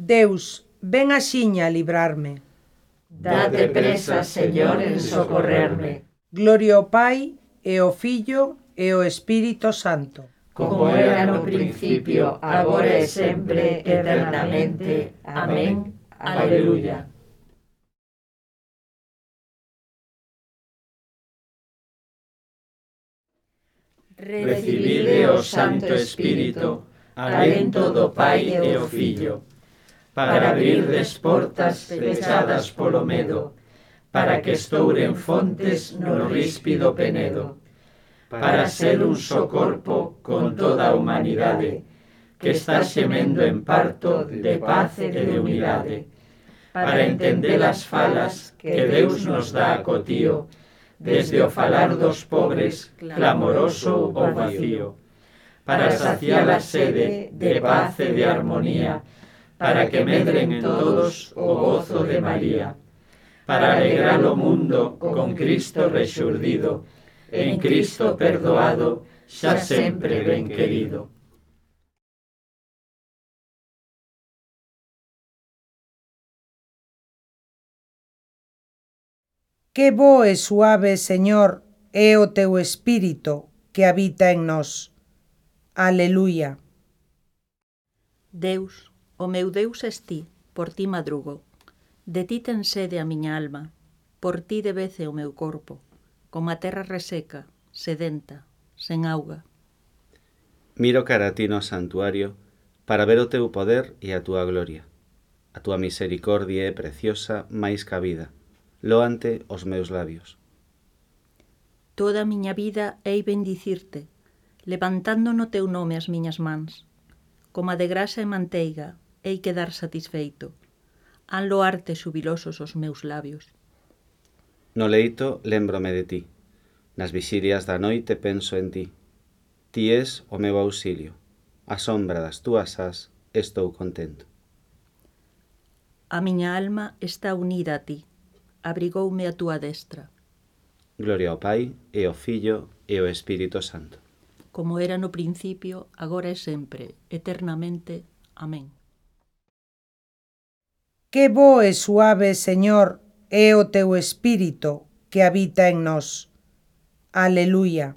Deus, ven axiña a librarme. Date presa, Señor, en socorrerme. Gloria ao Pai, e ao Filho, e ao Espírito Santo. Como era no principio, agora e sempre, eternamente. Amén. Aleluya. Recibide o oh Santo Espírito, alento do Pai e o Filho para abrirles portas fechadas polo medo, para que estouren fontes no ríspido penedo, para ser un só corpo con toda a humanidade, que está xemendo en parto de paz e de unidade, para entender as falas que Deus nos dá a cotío, desde o falar dos pobres, clamoroso ou vacío, para saciar a sede de paz e de armonía, para que medren en todos o gozo de María, para alegrar o mundo con Cristo rexurdido, en Cristo perdoado, xa sempre ben querido. Que bo e suave, Señor, é o teu espírito que habita en nós. Aleluia. Deus O meu Deus es ti, por ti madrugo. De ti ten sede a miña alma, por ti debece o meu corpo, como a terra reseca, sedenta, sen auga. Miro cara a ti no santuario para ver o teu poder e a túa gloria. A túa misericordia é preciosa máis que a vida. Loante os meus labios. Toda a miña vida hei bendicirte, levantando no teu nome as miñas mans. Como a de grasa e manteiga hei quedar satisfeito. Han loarte xubilosos os meus labios. No leito lembrome de ti. Nas vixirias da noite penso en ti. Ti és o meu auxilio. A sombra das túas as estou contento. A miña alma está unida a ti. Abrigoume a túa destra. Gloria ao Pai, e ao Filho, e ao Espírito Santo como era no principio, agora e sempre, eternamente. Amén. Que bo e suave, Señor, é o teu espírito que habita en nós. Aleluia.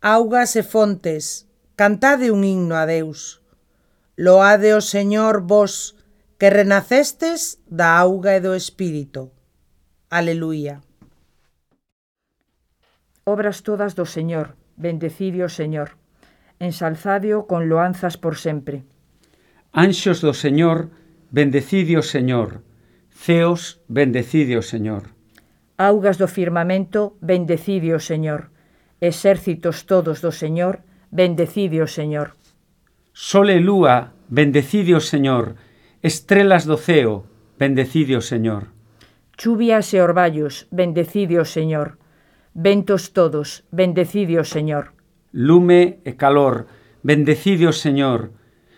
augas e fontes, Cantade un himno a Deus. Loade o Señor vos, que renacestes da auga e do Espírito. Aleluia. Obras todas do Señor, bendecide o Señor. Ensalzadio con loanzas por sempre. Anxos do Señor, bendecide o Señor. Ceos, bendecide o Señor. Augas do firmamento, bendecide o Señor. Exércitos todos do Señor, bendecide o Señor. Sol e lúa, bendecide o Señor. Estrelas do ceo, bendecide o Señor. Chuvias e orballos, bendecide o Señor. Ventos todos, bendecide o Señor. Lume e calor, bendecide o Señor.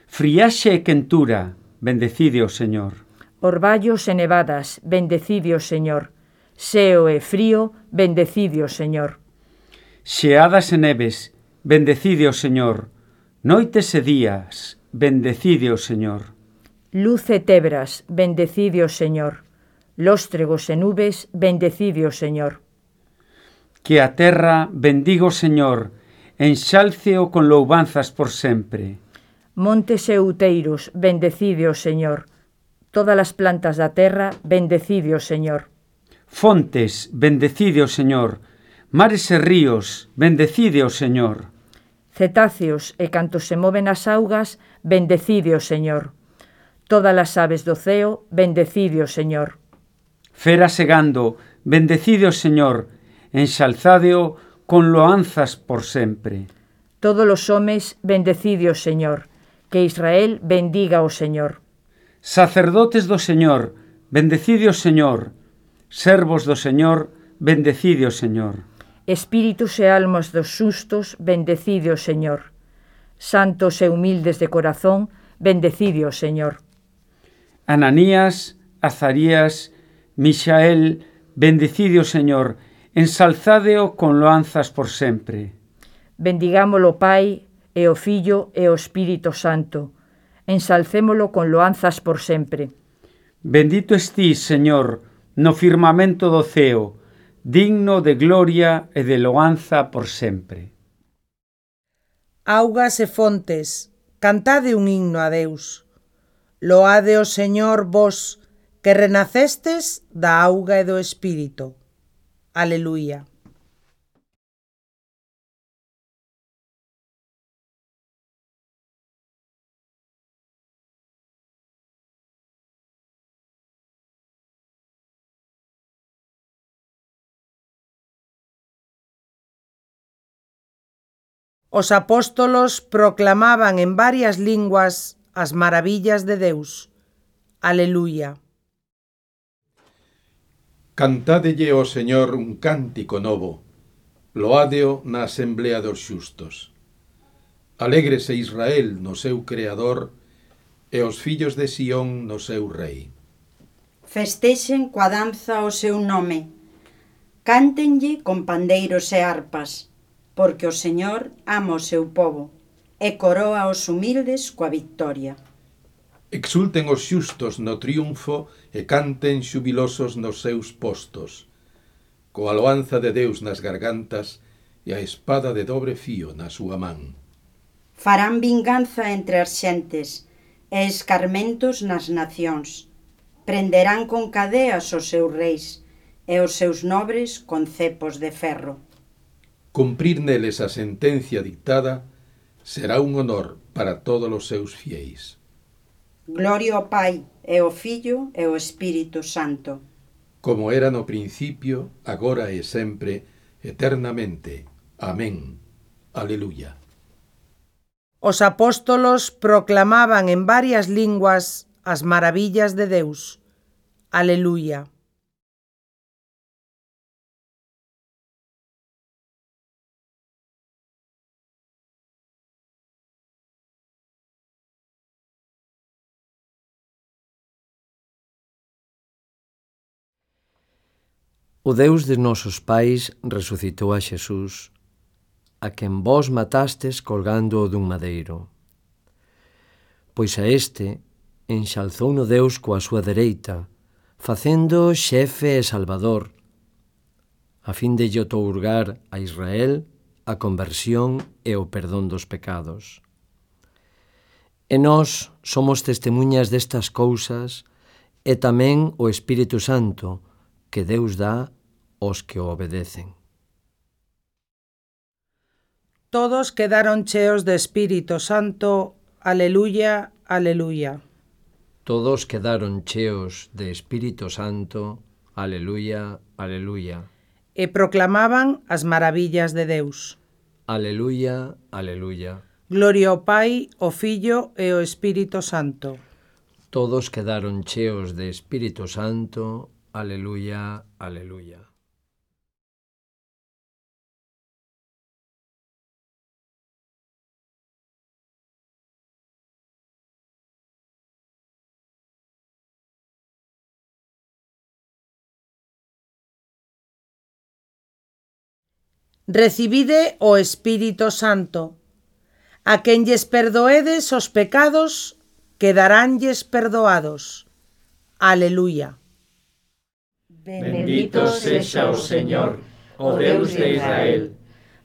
Friaxe e quentura, bendecide o Señor. Orballos e nevadas, bendecide o Señor. Seo e frío, bendecide o Señor. Xeadas e neves, Bendecide o Señor, noites e días, bendecide o Señor. Luz e tebras, bendecide o Señor. Lóstregos e nubes, bendecide o Señor. Que a terra bendigo o Señor, enxálceo con loubanzas por sempre. Montes e outeiros, bendecide o Señor. Todas as plantas da terra, bendecide o Señor. Fontes, bendecide o Señor Mares e ríos, bendecide o Señor. Cetáceos e cantos se moven as augas, bendecide o Señor. Todas as aves do ceo, bendecide o Señor. Fera segando, bendecide o Señor, enxalzadeo con loanzas por sempre. Todos os homes, bendecide o Señor, que Israel bendiga o Señor. Sacerdotes do Señor, bendecide o Señor, servos do Señor, bendecide o Señor. Espíritus e almas dos sustos, bendecide o Señor. Santos e humildes de corazón, bendecide o Señor. Ananías, Azarías, Misael, bendecide o Señor, ensalzadeo con loanzas por sempre. Bendigámolo, Pai, e o Fillo e o Espírito Santo. Ensalcémolo con loanzas por sempre. Bendito estís, Señor, no firmamento do ceo, digno de gloria e de loanza por sempre. Augas e fontes, cantade un himno a Deus. Loade o Señor vos, que renacestes da auga e do Espírito. Aleluia. Os apóstolos proclamaban en varias linguas as maravillas de Deus. Aleluia. Cantádelle ao Señor un cántico novo, loádeo na asemblea dos xustos. Alégrese Israel no seu Creador e os fillos de Sión no seu Rei. Festexen coa danza o seu nome, cántenlle con pandeiros e arpas, porque o Señor ama o seu povo e coroa os humildes coa victoria. Exulten os xustos no triunfo e canten xubilosos nos seus postos, coa loanza de Deus nas gargantas e a espada de dobre fío na súa man. Farán vinganza entre as xentes e escarmentos nas nacións. Prenderán con cadeas os seus reis e os seus nobres con cepos de ferro. Cumprir neles a sentencia dictada será un honor para todos os seus fieis. Gloria ao Pai, e ao Filho, e ao Espírito Santo. Como era no principio, agora e sempre, eternamente. Amén. Aleluya. Os apóstolos proclamaban en varias linguas as maravillas de Deus. Aleluia. O Deus de nosos pais resucitou a Xesús, a quen vós matastes colgándoo dun madeiro. Pois a este enxalzou no Deus coa súa dereita, facendo xefe e salvador, a fin de lle otorgar a Israel a conversión e o perdón dos pecados. E nós somos testemunhas destas cousas e tamén o Espírito Santo, que Deus dá aos que o obedecen. Todos quedaron cheos de Espírito Santo. Aleluya, aleluya. Todos quedaron cheos de Espírito Santo. Aleluya, aleluya. E proclamaban as maravillas de Deus. Aleluya, aleluya. Gloria ao Pai, ao Filho e ao Espírito Santo. Todos quedaron cheos de Espírito Santo. Aleluya, aleluya. Recibide o Espírito Santo. A quen lles perdoedes os pecados, quedaránlles perdoados. Aleluya. Bendito sexa o Señor, oh o Deus de Israel,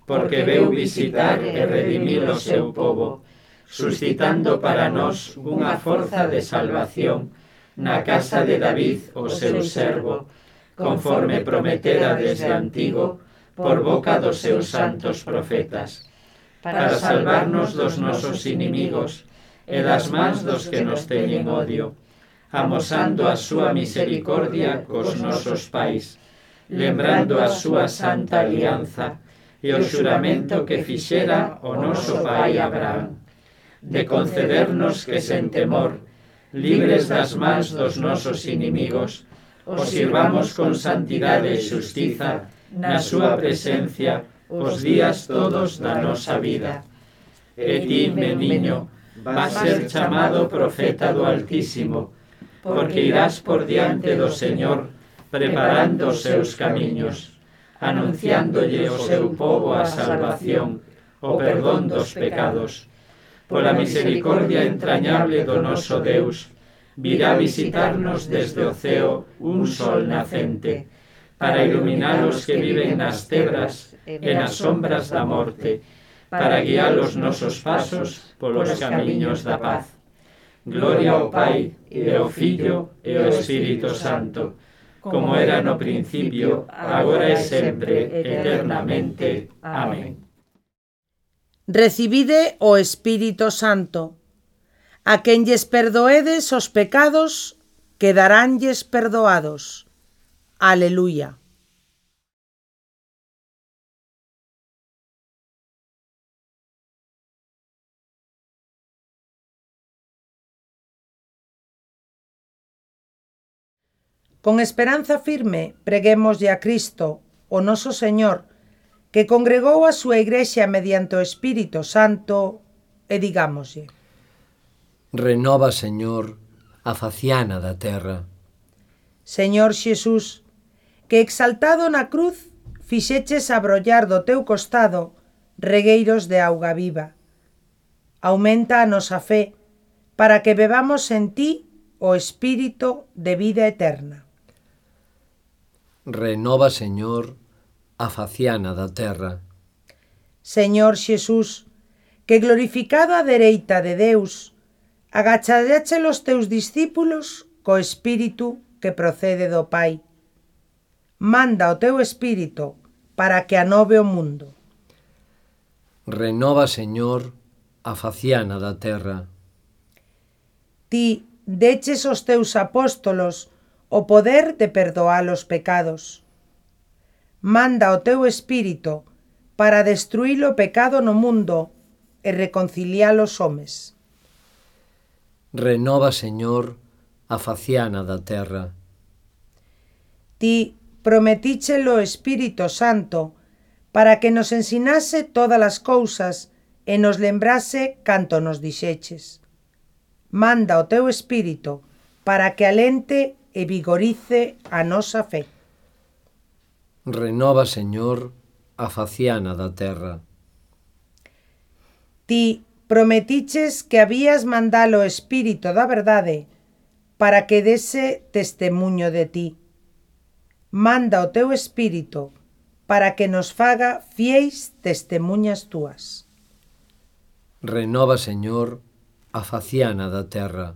porque veu visitar e redimir o seu povo, suscitando para nós unha forza de salvación na casa de David, o seu servo, conforme prometera desde antigo por boca dos seus santos profetas, para salvarnos dos nosos inimigos e das mans dos que nos teñen odio, amosando a súa misericordia cos nosos pais, lembrando a súa santa alianza e o xuramento que fixera o noso pai Abraham, de concedernos que sen temor, libres das mans dos nosos inimigos, os sirvamos con santidade e xustiza na súa presencia os días todos da nosa vida. E ti, meniño, vas ser chamado profeta do Altísimo, porque irás por diante do Señor, preparando os seus camiños, anunciándolle o seu povo a salvación, o perdón dos pecados. Pola misericordia entrañable do noso Deus, virá visitarnos desde o ceo un sol nacente, para iluminar os que viven nas tebras e nas sombras da morte, para guiar os nosos pasos polos camiños da paz. Gloria ao Pai, e ao Filho, e ao Espírito Santo, como era no principio, agora e sempre, eternamente. Amén. Recibide o Espírito Santo. A quen lles perdoedes os pecados, quedaránlles perdoados. Aleluya. Con esperanza firme preguémoslle a Cristo, o noso Señor, que congregou a súa igrexa mediante o Espírito Santo, e digámoslle. Renova, Señor, a faciana da terra. Señor Xesús, que exaltado na cruz fixeches abrollar do teu costado regueiros de auga viva. Aumenta a nosa fe, para que bebamos en ti o espírito de vida eterna. Renova, Señor, a faciana da terra. Señor Xesús, que glorificado a dereita de Deus, agachadeche os teus discípulos co Espírito que procede do Pai. Manda o teu Espírito para que anove o mundo. Renova, Señor, a faciana da terra. Ti deches os teus apóstolos o poder de perdoar os pecados. Manda o teu espírito para destruir o pecado no mundo e reconciliar os homes. Renova, Señor, a faciana da terra. Ti prometichelo Espírito Santo para que nos ensinase todas as cousas e nos lembrase canto nos dixeches. Manda o teu Espírito para que alente e vigorice a nosa fe. Renova, Señor, a faciana da terra. Ti prometiches que habías mandalo o Espírito da verdade para que dese testemunho de ti. Manda o teu Espírito para que nos faga fieis testemunhas túas. Renova, Señor, a faciana da terra.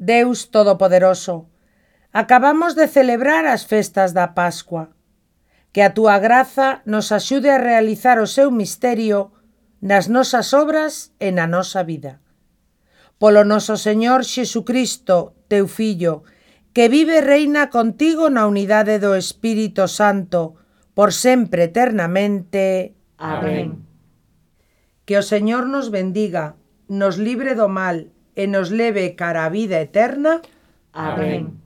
Deus Todopoderoso, acabamos de celebrar as festas da Pascua. Que a túa graza nos axude a realizar o seu misterio nas nosas obras e na nosa vida. Polo noso Señor Xesucristo, teu Fillo, que vive e reina contigo na unidade do Espírito Santo, por sempre eternamente. Amén. Que o Señor nos bendiga, nos libre do mal, e nos leve cara a vida eterna. Amén. Amén.